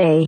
day.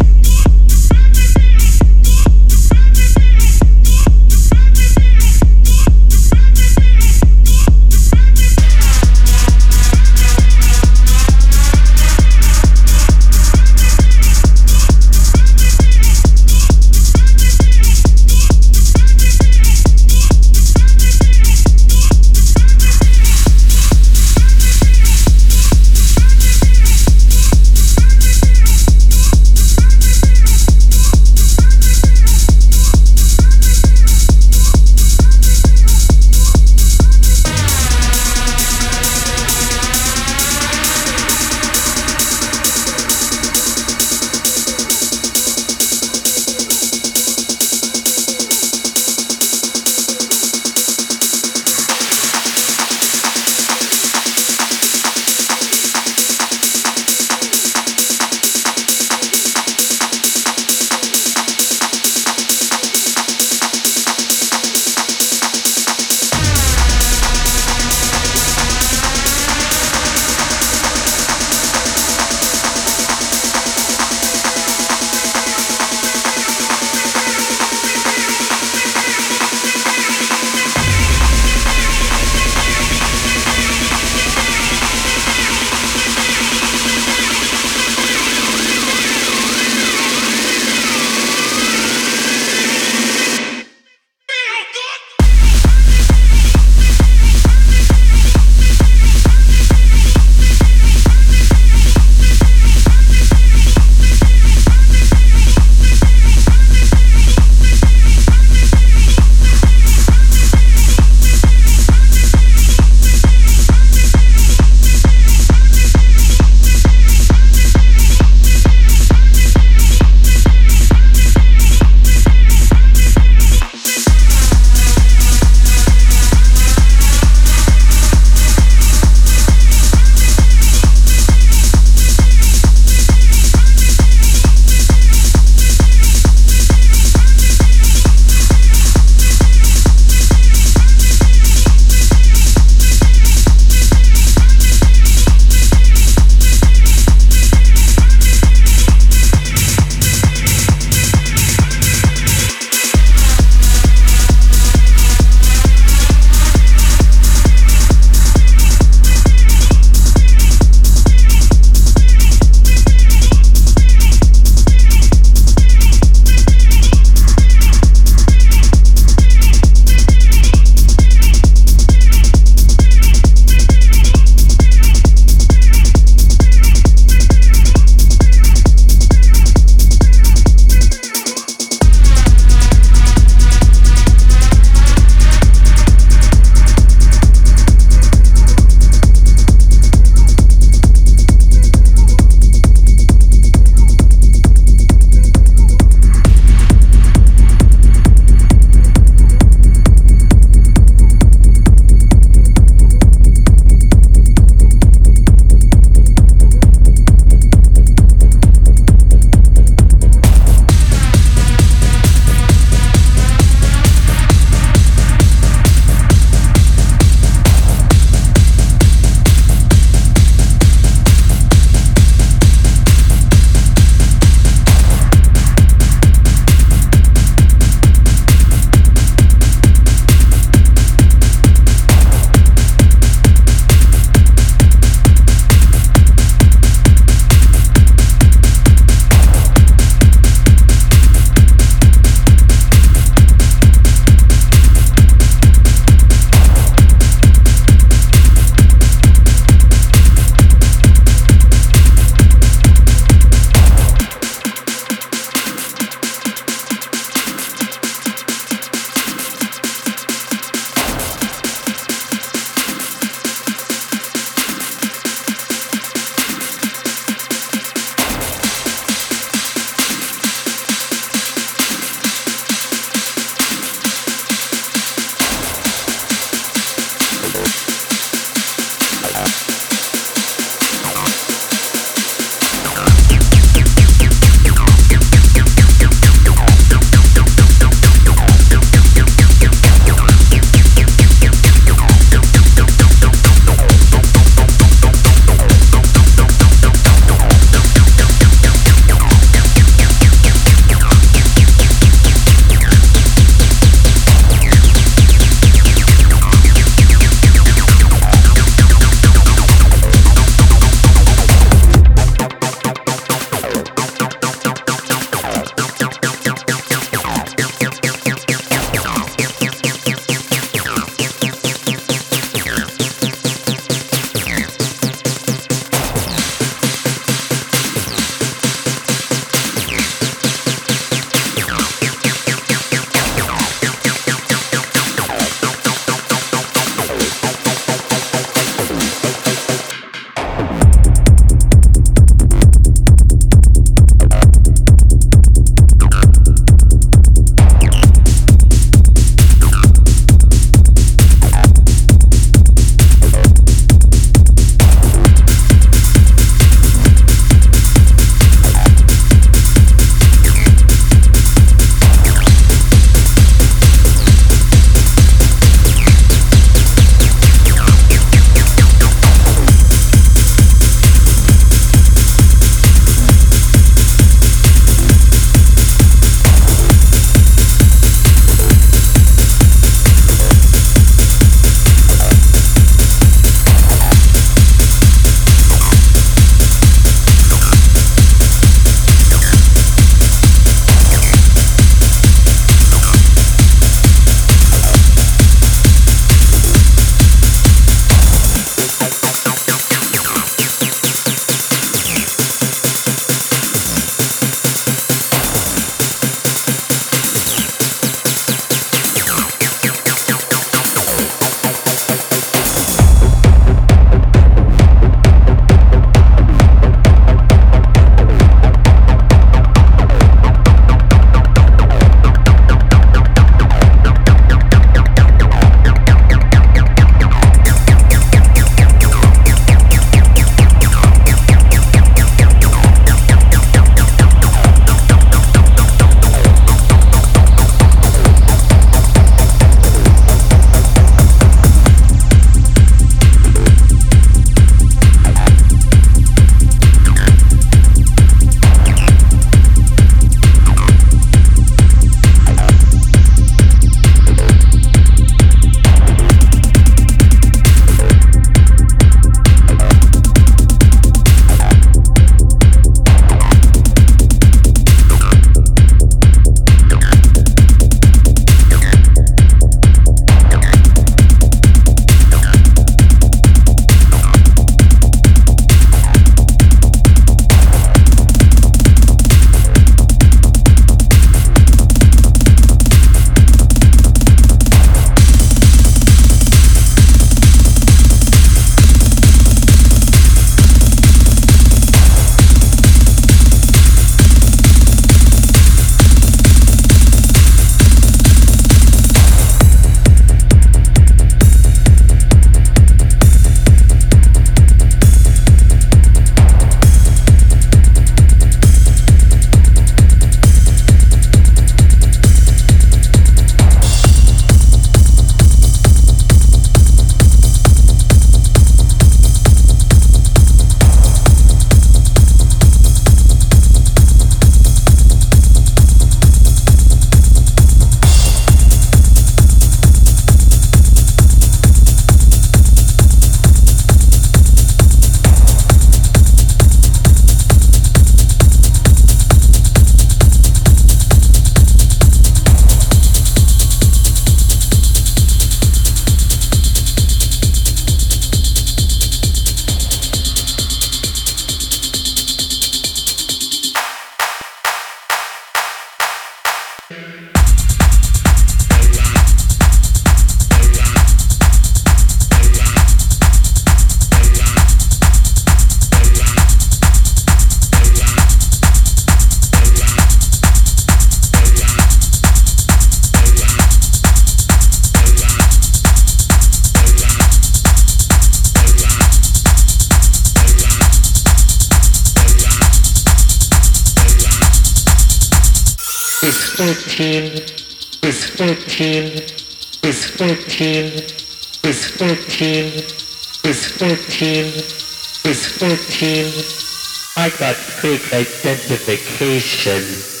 quick identification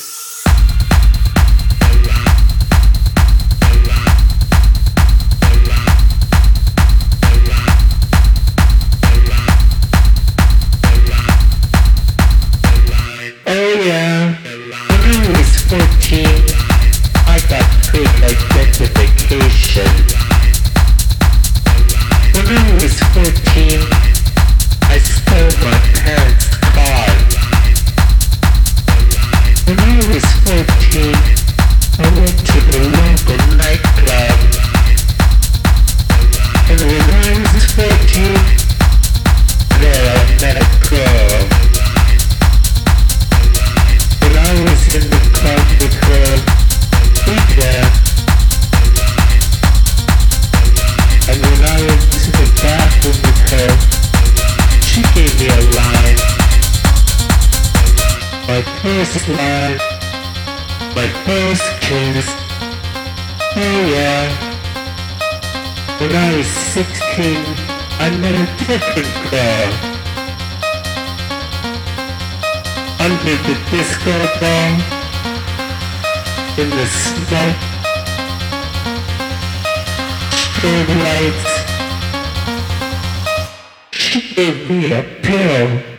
my first kiss. Oh yeah. When I was 16, I met a different girl. Under the disco ball, in the smoke, strobe lights, she gave me a pill.